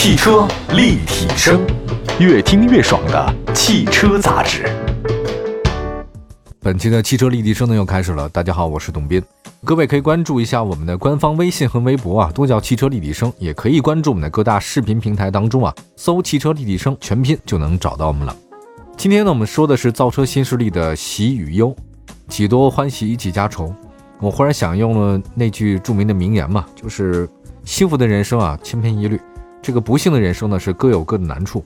汽车立体声，越听越爽的汽车杂志。本期的汽车立体声呢又开始了。大家好，我是董斌。各位可以关注一下我们的官方微信和微博啊，都叫汽车立体声。也可以关注我们的各大视频平台当中啊，搜“汽车立体声”全拼就能找到我们了。今天呢，我们说的是造车新势力的喜与忧，几多欢喜一起家愁。我忽然想用了那句著名的名言嘛，就是幸福的人生啊，千篇一律；这个不幸的人生呢，是各有各的难处。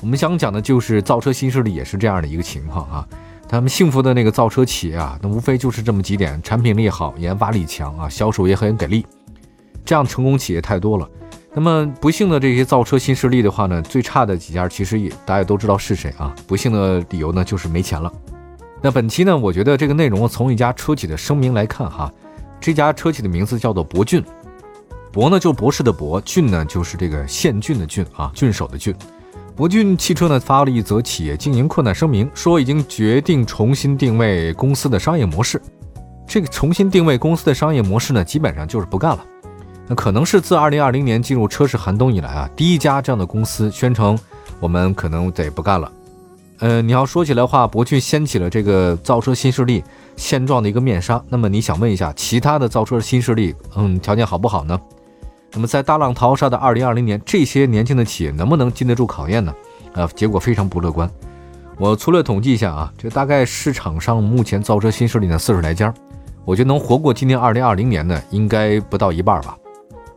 我们想讲的就是造车新势力也是这样的一个情况啊。他们幸福的那个造车企业啊，那无非就是这么几点：产品力好，研发力强啊，销售也很给力。这样成功企业太多了。那么不幸的这些造车新势力的话呢，最差的几家其实也大家都知道是谁啊？不幸的理由呢，就是没钱了。那本期呢，我觉得这个内容从一家车企的声明来看哈，这家车企的名字叫做博骏，博呢就博士的博，郡呢就是这个县郡的郡啊，郡守的郡。博骏汽车呢发了一则企业经营困难声明，说已经决定重新定位公司的商业模式。这个重新定位公司的商业模式呢，基本上就是不干了。那可能是自2020年进入车市寒冬以来啊，第一家这样的公司宣称我们可能得不干了。呃，你要说起来话，博骏掀起了这个造车新势力现状的一个面纱。那么你想问一下，其他的造车新势力，嗯，条件好不好呢？那么在大浪淘沙的二零二零年，这些年轻的企业能不能经得住考验呢？呃，结果非常不乐观。我粗略统计一下啊，这大概市场上目前造车新势力呢四十来家，我觉得能活过今年二零二零年呢，应该不到一半吧。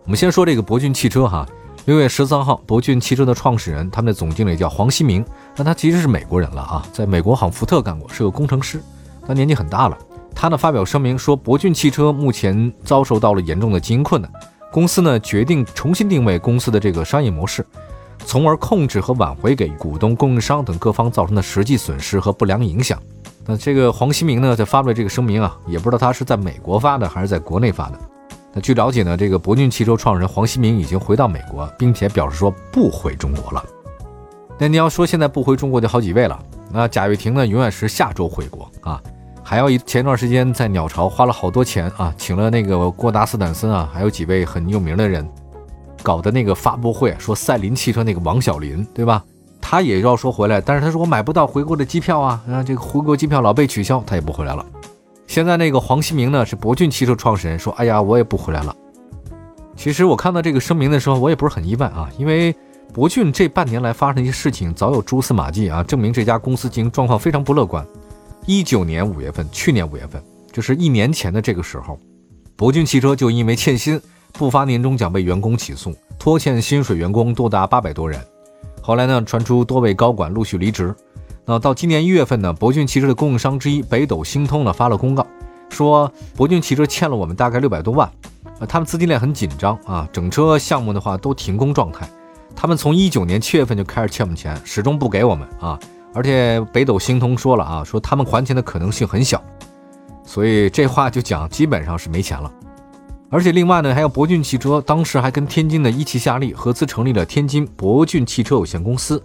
我们先说这个博骏汽车哈，六月十三号，博骏汽车的创始人，他们的总经理叫黄希明，那他其实是美国人了啊，在美国好像福特干过，是个工程师，他年纪很大了。他呢发表声明说，博骏汽车目前遭受到了严重的经营困难。公司呢决定重新定位公司的这个商业模式，从而控制和挽回给股东、供应商等各方造成的实际损失和不良影响。那这个黄新明呢在发布这个声明啊，也不知道他是在美国发的还是在国内发的。那据了解呢，这个博骏汽车创始人黄新明已经回到美国，并且表示说不回中国了。那你要说现在不回中国就好几位了。那贾跃亭呢永远是下周回国啊。还要一前段时间在鸟巢花了好多钱啊，请了那个郭达斯坦森啊，还有几位很有名的人，搞的那个发布会，说赛麟汽车那个王小林，对吧？他也要说回来，但是他说我买不到回国的机票啊，啊，这个回国机票老被取消，他也不回来了。现在那个黄希明呢，是博骏汽车创始人，说，哎呀，我也不回来了。其实我看到这个声明的时候，我也不是很意外啊，因为博骏这半年来发生一些事情，早有蛛丝马迹啊，证明这家公司经营状况非常不乐观。一九年五月份，去年五月份，就是一年前的这个时候，博骏汽车就因为欠薪不发年终奖被员工起诉，拖欠薪水员工多达八百多人。后来呢，传出多位高管陆续离职。那到今年一月份呢，博骏汽车的供应商之一北斗星通呢发了公告，说博骏汽车欠了我们大概六百多万，啊，他们资金链很紧张啊，整车项目的话都停工状态。他们从一九年七月份就开始欠我们钱，始终不给我们啊。而且北斗星通说了啊，说他们还钱的可能性很小，所以这话就讲基本上是没钱了。而且另外呢，还有博骏汽车当时还跟天津的一汽夏利合资成立了天津博骏汽车有限公司。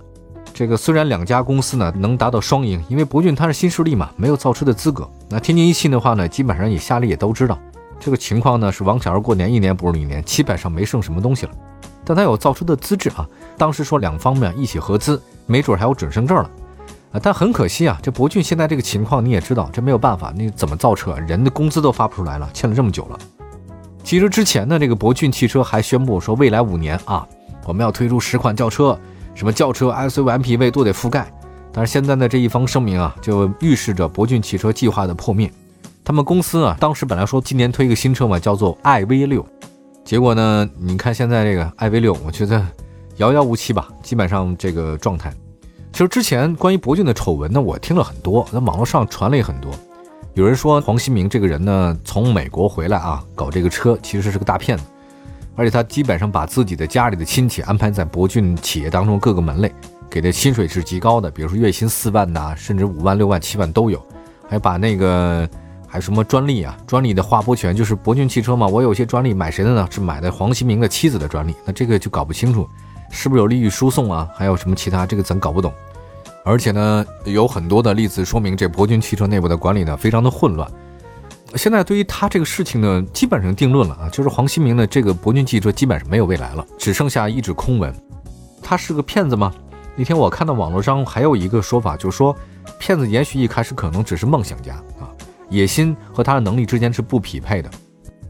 这个虽然两家公司呢能达到双赢，因为博骏它是新势力嘛，没有造车的资格。那天津一汽的话呢，基本上也夏利也都知道这个情况呢是王小二过年一年不如一年，基本上没剩什么东西了。但他有造车的资质啊，当时说两方面一起合资，没准还有准生证了。啊，但很可惜啊，这博骏现在这个情况你也知道，这没有办法，你怎么造车？人的工资都发不出来了，欠了这么久了。其实之前呢，这个博骏汽车还宣布说，未来五年啊，我们要推出十款轿车，什么轿车、SUV、MPV 都得覆盖。但是现在的这一方声明啊，就预示着博骏汽车计划的破灭。他们公司啊，当时本来说今年推一个新车嘛，叫做 iV 六，结果呢，你看现在这个 iV 六，我觉得遥遥无期吧，基本上这个状态。其实之前关于博骏的丑闻呢，我听了很多，在网络上传了也很多。有人说黄新明这个人呢，从美国回来啊，搞这个车其实是个大骗子，而且他基本上把自己的家里的亲戚安排在博骏企业当中各个门类，给的薪水是极高的，比如说月薪四万呐，甚至五万、六万、七万都有。还把那个还有什么专利啊，专利的划拨权就是博骏汽车嘛，我有些专利买谁的呢？是买的黄新明的妻子的专利，那这个就搞不清楚。是不是有利益输送啊？还有什么其他？这个咱搞不懂。而且呢，有很多的例子说明这博骏汽车内部的管理呢非常的混乱。现在对于他这个事情呢，基本上定论了啊，就是黄新明的这个博骏汽车基本上没有未来了，只剩下一纸空文。他是个骗子吗？那天我看到网络上还有一个说法，就是说骗子也许一开始可能只是梦想家啊，野心和他的能力之间是不匹配的，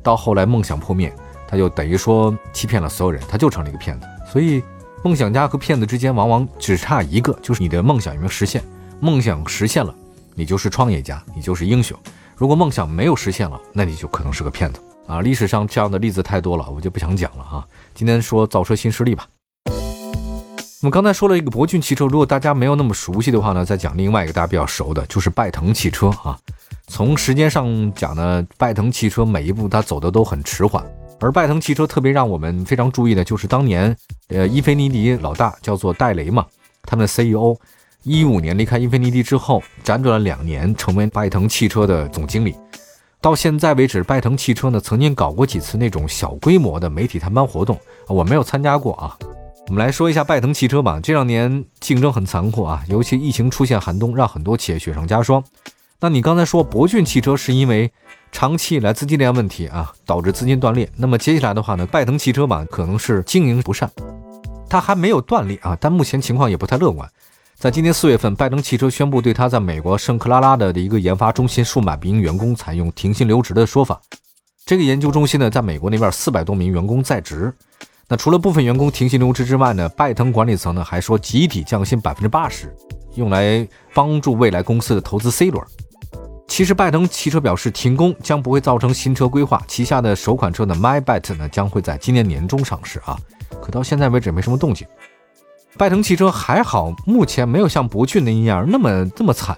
到后来梦想破灭，他就等于说欺骗了所有人，他就成了一个骗子。所以梦想家和骗子之间往往只差一个，就是你的梦想有没有实现。梦想实现了，你就是创业家，你就是英雄；如果梦想没有实现了，那你就可能是个骗子啊！历史上这样的例子太多了，我就不想讲了啊。今天说造车新势力吧。我们刚才说了一个博骏汽车，如果大家没有那么熟悉的话呢，再讲另外一个大家比较熟的，就是拜腾汽车啊。从时间上讲呢，拜腾汽车每一步它走的都很迟缓，而拜腾汽车特别让我们非常注意的就是当年，呃，英菲尼迪老大叫做戴雷嘛，他们的 CEO，一五年离开英菲尼迪之后，辗转了两年，成为拜腾汽车的总经理。到现在为止，拜腾汽车呢曾经搞过几次那种小规模的媒体探班活动，我没有参加过啊。我们来说一下拜腾汽车吧。这两年竞争很残酷啊，尤其疫情出现寒冬，让很多企业雪上加霜。那你刚才说博骏汽车是因为长期以来资金链问题啊，导致资金断裂。那么接下来的话呢，拜腾汽车吧可能是经营不善，它还没有断裂啊，但目前情况也不太乐观。在今年四月份，拜腾汽车宣布对它在美国圣克拉拉的一个研发中心数百名员工采用停薪留职的说法。这个研究中心呢，在美国那边四百多名员工在职。那除了部分员工停薪留职之外呢，拜腾管理层呢还说集体降薪百分之八十，用来帮助未来公司的投资 C 轮。其实拜腾汽车表示，停工将不会造成新车规划，旗下的首款车呢 MyBet 呢将会在今年年中上市啊。可到现在为止没什么动静。拜腾汽车还好，目前没有像博骏那样那么这么惨，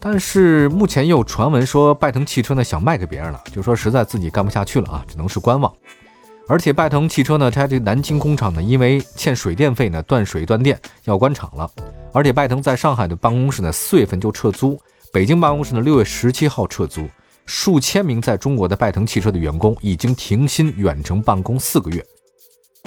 但是目前又有传闻说拜腾汽车呢想卖给别人了，就说实在自己干不下去了啊，只能是观望。而且拜腾汽车呢，它这南京工厂呢，因为欠水电费呢，断水断电要关厂了。而且拜腾在上海的办公室呢，四月份就撤租；北京办公室呢，六月十七号撤租。数千名在中国的拜腾汽车的员工已经停薪远程办公四个月。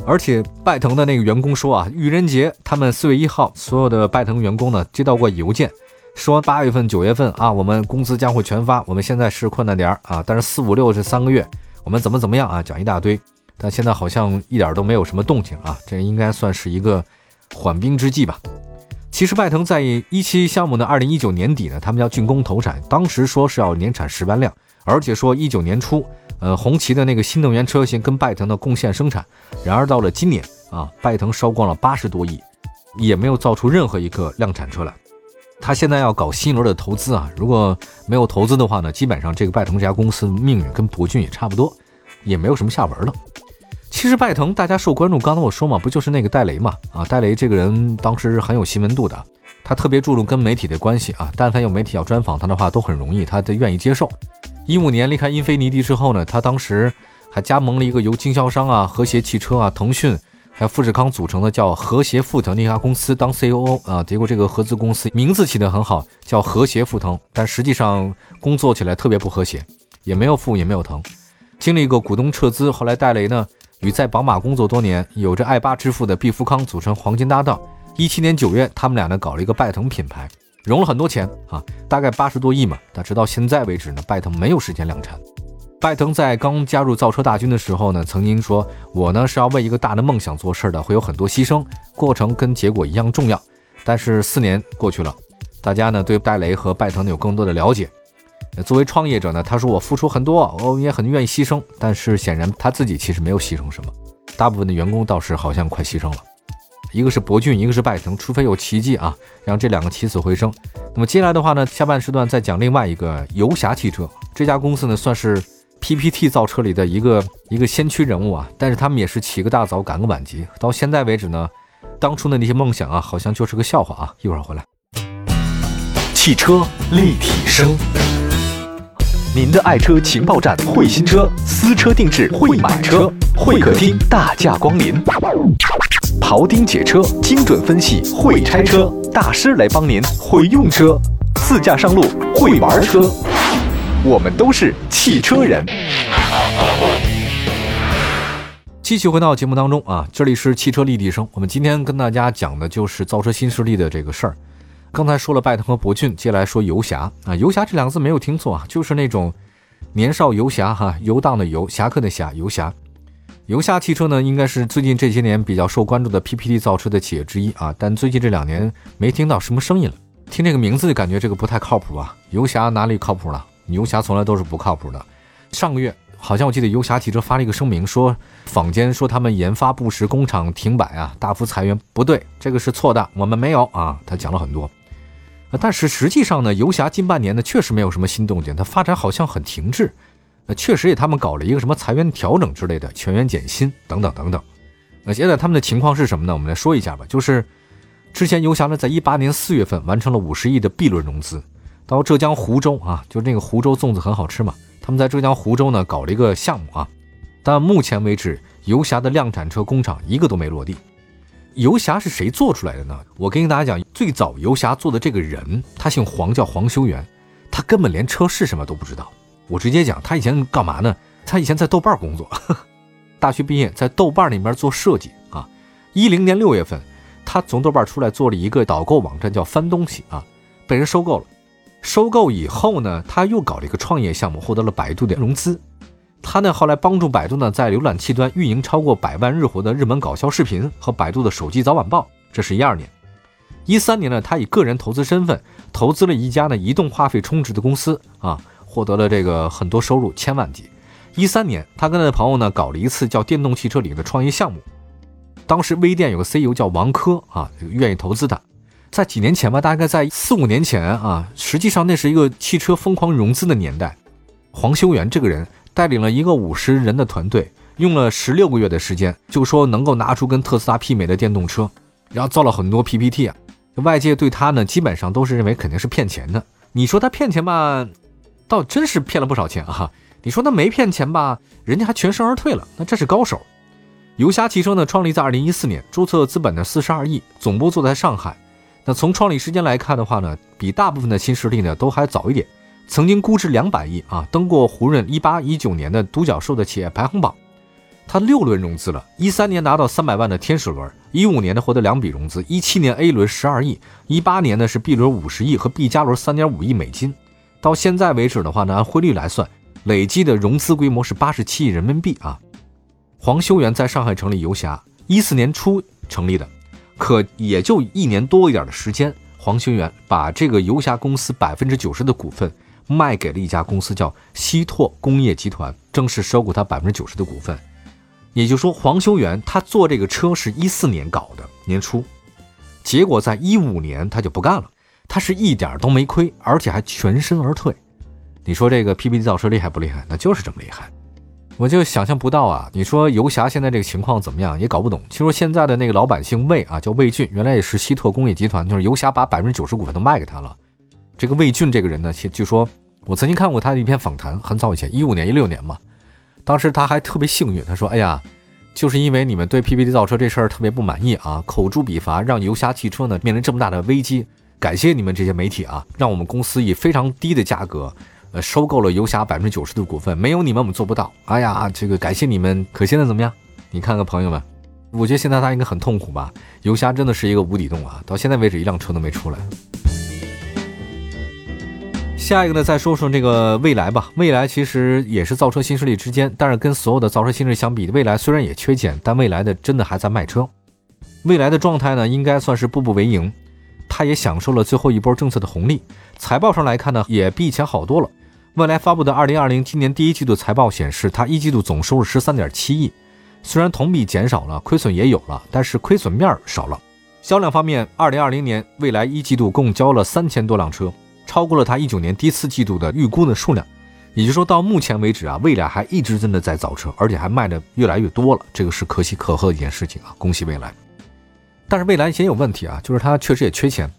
而且拜腾的那个员工说啊，愚人节他们四月一号，所有的拜腾员工呢接到过邮件，说八月份、九月份啊，我们工资将会全发。我们现在是困难点儿啊，但是四五六这三个月，我们怎么怎么样啊，讲一大堆。但现在好像一点都没有什么动静啊，这应该算是一个缓兵之计吧。其实拜腾在一期项目呢，二零一九年底呢，他们要竣工投产，当时说是要年产十万辆，而且说一九年初，呃，红旗的那个新能源车型跟拜腾的共线生产。然而到了今年啊，拜腾烧光了八十多亿，也没有造出任何一个量产车来。他现在要搞新一轮的投资啊，如果没有投资的话呢，基本上这个拜腾这家公司命运跟博骏也差不多，也没有什么下文了。其实拜腾大家受关注，刚才我说嘛，不就是那个戴雷嘛？啊，戴雷这个人当时是很有新闻度的，他特别注重跟媒体的关系啊。但凡有媒体要专访他的话，都很容易，他都愿意接受。一五年离开英菲尼迪之后呢，他当时还加盟了一个由经销商啊、和谐汽车啊、腾讯还有富士康组成的叫和谐富腾那家公司当 COO 啊。结果这个合资公司名字起得很好，叫和谐富腾，但实际上工作起来特别不和谐，也没有富也没有腾。经历过股东撤资，后来戴雷呢。与在宝马工作多年、有着爱巴之父的毕福康组成黄金搭档。一七年九月，他们俩呢搞了一个拜腾品牌，融了很多钱啊，大概八十多亿嘛。但直到现在为止呢，拜腾没有实现量产。拜腾在刚加入造车大军的时候呢，曾经说：“我呢是要为一个大的梦想做事的，会有很多牺牲，过程跟结果一样重要。”但是四年过去了，大家呢对戴雷和拜腾有更多的了解。作为创业者呢，他说我付出很多，我也很愿意牺牲，但是显然他自己其实没有牺牲什么。大部分的员工倒是好像快牺牲了，一个是博骏，一个是拜腾，除非有奇迹啊，让这两个起死回生。那么接下来的话呢，下半时段再讲另外一个游侠汽车这家公司呢，算是 PPT 造车里的一个一个先驱人物啊，但是他们也是起个大早赶个晚集，到现在为止呢，当初的那些梦想啊，好像就是个笑话啊。一会儿回来，汽车立体声。您的爱车情报站，会新车，私车定制，会买车，会客厅大驾光临，庖丁解车，精准分析，会拆车大师来帮您，会用车，自驾上路，会玩车，我们都是汽车人。继续回到节目当中啊，这里是汽车立体声，我们今天跟大家讲的就是造车新势力的这个事儿。刚才说了拜腾和博骏，接下来说游侠啊，游侠这两个字没有听错啊，就是那种年少游侠哈，游荡的游，侠客的侠，游侠。游侠汽车呢，应该是最近这些年比较受关注的 PPT 造车的企业之一啊，但最近这两年没听到什么声音了。听这个名字就感觉这个不太靠谱啊。游侠哪里靠谱了？游侠从来都是不靠谱的。上个月好像我记得游侠汽车发了一个声明，说坊间说他们研发部时工厂停摆啊，大幅裁员，不对，这个是错的，我们没有啊。他讲了很多，但是实际上呢，游侠近半年呢确实没有什么新动静，它发展好像很停滞。那确实也，他们搞了一个什么裁员调整之类的，全员减薪等等等等。那现在他们的情况是什么呢？我们来说一下吧。就是之前游侠呢，在一八年四月份完成了五十亿的 B 轮融资，到浙江湖州啊，就那个湖州粽子很好吃嘛。他们在浙江湖州呢搞了一个项目啊，但目前为止，游侠的量产车工厂一个都没落地。游侠是谁做出来的呢？我跟大家讲，最早游侠做的这个人，他姓黄，叫黄修元，他根本连车是什么都不知道。我直接讲，他以前干嘛呢？他以前在豆瓣工作，大学毕业在豆瓣里面做设计啊。一零年六月份，他从豆瓣出来做了一个导购网站，叫翻东西啊，被人收购了。收购以后呢，他又搞了一个创业项目，获得了百度的融资。他呢后来帮助百度呢在浏览器端运营超过百万日活的日本搞笑视频和百度的手机早晚报。这是一二年，一三年呢，他以个人投资身份投资了一家呢移动话费充值的公司啊。获得了这个很多收入，千万级。一三年，他跟他的朋友呢搞了一次叫电动汽车领域的创业项目。当时微店有个 CEO 叫王珂啊，愿意投资他。在几年前吧，大概在四五年前啊，实际上那是一个汽车疯狂融资的年代。黄修元这个人带领了一个五十人的团队，用了十六个月的时间，就说能够拿出跟特斯拉媲美的电动车，然后造了很多 PPT 啊。外界对他呢，基本上都是认为肯定是骗钱的。你说他骗钱吧？倒真是骗了不少钱啊！你说他没骗钱吧？人家还全身而退了，那这是高手。游侠汽车呢，创立在二零一四年，注册资本呢四十二亿，总部坐在上海。那从创立时间来看的话呢，比大部分的新势力呢都还早一点。曾经估值两百亿啊，登过胡润一八一九年的独角兽的企业排行榜。他六轮融资了，一三年拿到三百万的天使轮，一五年呢获得两笔融资，一七年 A 轮十二亿，一八年呢是 B 轮五十亿和 B 加轮三点五亿美金。到现在为止的话呢，按汇率来算，累计的融资规模是八十七亿人民币啊。黄修元在上海成立游侠，一四年初成立的，可也就一年多一点的时间，黄修元把这个游侠公司百分之九十的股份卖给了一家公司，叫西拓工业集团，正式收购他百分之九十的股份。也就是说，黄修元他做这个车是一四年搞的年初，结果在一五年他就不干了。他是一点都没亏，而且还全身而退。你说这个 PPT 造车厉害不厉害？那就是这么厉害。我就想象不到啊！你说游侠现在这个情况怎么样？也搞不懂。听说现在的那个老板姓魏啊，叫魏俊，原来也是西拓工业集团，就是游侠把百分之九十股份都卖给他了。这个魏俊这个人呢，据说我曾经看过他的一篇访谈，很早以前，一五年、一六年嘛。当时他还特别幸运，他说：“哎呀，就是因为你们对 PPT 造车这事儿特别不满意啊，口诛笔伐，让游侠汽车呢面临这么大的危机。”感谢你们这些媒体啊，让我们公司以非常低的价格，呃，收购了游侠百分之九十的股份。没有你们，我们做不到。哎呀，这个感谢你们。可现在怎么样？你看看朋友们，我觉得现在他应该很痛苦吧？游侠真的是一个无底洞啊！到现在为止，一辆车都没出来。下一个呢，再说说这个蔚来吧。蔚来其实也是造车新势力之间，但是跟所有的造车新势力相比，蔚来虽然也缺钱，但蔚来的真的还在卖车。蔚来的状态呢，应该算是步步为营。它也享受了最后一波政策的红利，财报上来看呢，也比以前好多了。未来发布的二零二零今年第一季度财报显示，它一季度总收入十三点七亿，虽然同比减少了，亏损也有了，但是亏损面少了。销量方面，二零二零年蔚来一季度共交了三千多辆车，超过了它一九年第四季度的预估的数量。也就是说到目前为止啊，蔚来还一直真的在造车，而且还卖的越来越多了，这个是可喜可贺的一件事情啊，恭喜蔚来。但是未来也有问题啊，就是它确实也缺钱，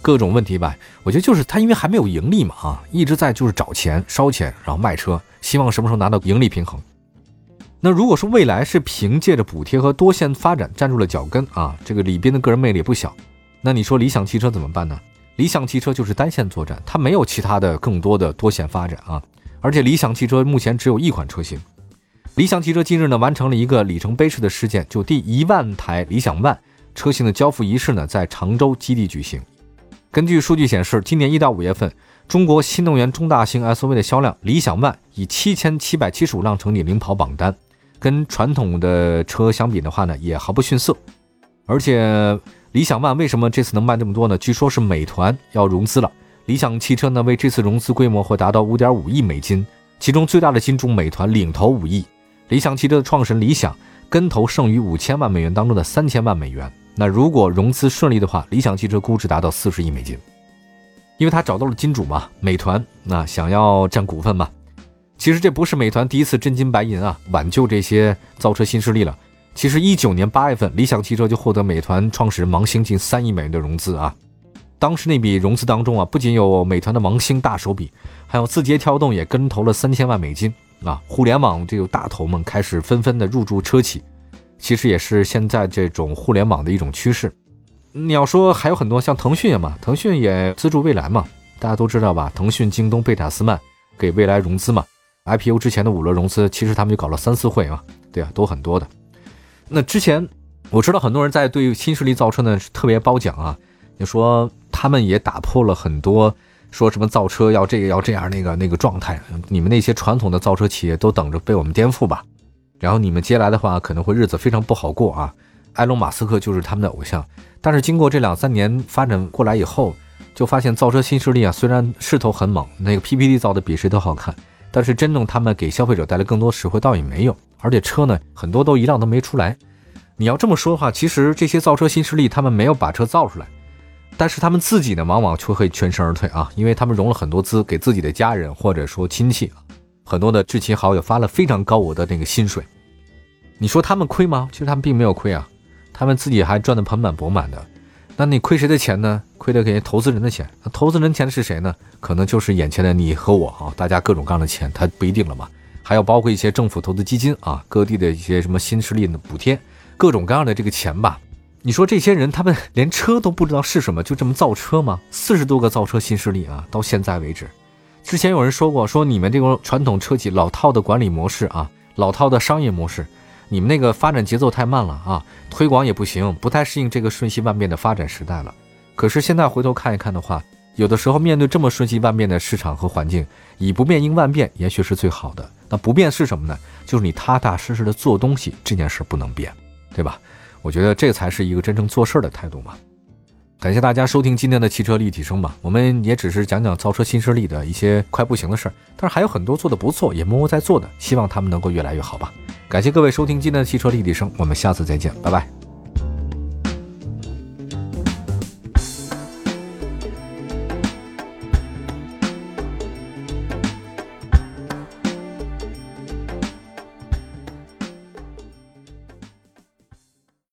各种问题吧。我觉得就是它因为还没有盈利嘛，啊，一直在就是找钱烧钱，然后卖车，希望什么时候拿到盈利平衡。那如果说未来是凭借着补贴和多线发展站住了脚跟啊，这个李斌的个人魅力也不小。那你说理想汽车怎么办呢？理想汽车就是单线作战，它没有其他的更多的多线发展啊。而且理想汽车目前只有一款车型。理想汽车近日呢完成了一个里程碑式的事件，就第一万台理想 ONE。车型的交付仪式呢，在常州基地举行。根据数据显示，今年一到五月份，中国新能源中大型 SUV 的销量，理想 ONE 以七千七百七十五辆成绩领跑榜单。跟传统的车相比的话呢，也毫不逊色。而且理想 ONE 为什么这次能卖这么多呢？据说是美团要融资了，理想汽车呢为这次融资规模会达到五点五亿美金，其中最大的金主美团领投五亿，理想汽车的创始人理想跟投剩余五千万美元当中的三千万美元。那如果融资顺利的话，理想汽车估值达到四十亿美金，因为他找到了金主嘛，美团那想要占股份嘛。其实这不是美团第一次真金白银啊挽救这些造车新势力了。其实一九年八月份，理想汽车就获得美团创始人王兴近三亿美元的融资啊。当时那笔融资当中啊，不仅有美团的王兴大手笔，还有字节跳动也跟投了三千万美金啊。互联网这个大头们开始纷纷的入驻车企，其实也是现在这种互联网的一种趋势。你要说还有很多像腾讯嘛，腾讯也资助未来嘛，大家都知道吧？腾讯、京东、贝塔斯曼给未来融资嘛。IPO 之前的五轮融资，其实他们就搞了三四会嘛，对啊，都很多的。那之前我知道很多人在对新势力造车呢是特别褒奖啊，就说他们也打破了很多说什么造车要这个要这样那个那个状态，你们那些传统的造车企业都等着被我们颠覆吧。然后你们接下来的话可能会日子非常不好过啊。埃隆·马斯克就是他们的偶像，但是经过这两三年发展过来以后，就发现造车新势力啊虽然势头很猛，那个 PPT 造的比谁都好看。但是真正他们给消费者带来更多实惠倒也没有，而且车呢很多都一辆都没出来。你要这么说的话，其实这些造车新势力他们没有把车造出来，但是他们自己呢往往却会全身而退啊，因为他们融了很多资，给自己的家人或者说亲戚，很多的至亲好友发了非常高额的那个薪水。你说他们亏吗？其实他们并没有亏啊，他们自己还赚得盆满钵满的。那你亏谁的钱呢？亏的给投资人的钱。那投资人钱的是谁呢？可能就是眼前的你和我啊，大家各种各样的钱，它不一定了嘛。还要包括一些政府投资基金啊，各地的一些什么新势力的补贴，各种各样的这个钱吧。你说这些人他们连车都不知道是什么，就这么造车吗？四十多个造车新势力啊，到现在为止，之前有人说过，说你们这种传统车企老套的管理模式啊，老套的商业模式。你们那个发展节奏太慢了啊，推广也不行，不太适应这个瞬息万变的发展时代了。可是现在回头看一看的话，有的时候面对这么瞬息万变的市场和环境，以不变应万变，也许是最好的。那不变是什么呢？就是你踏踏实实的做东西，这件事不能变，对吧？我觉得这才是一个真正做事的态度嘛。感谢大家收听今天的汽车立体声吧，我们也只是讲讲造车新势力的一些快不行的事儿，但是还有很多做的不错，也默默在做的，希望他们能够越来越好吧。感谢各位收听今天的汽车立体声，我们下次再见，拜拜。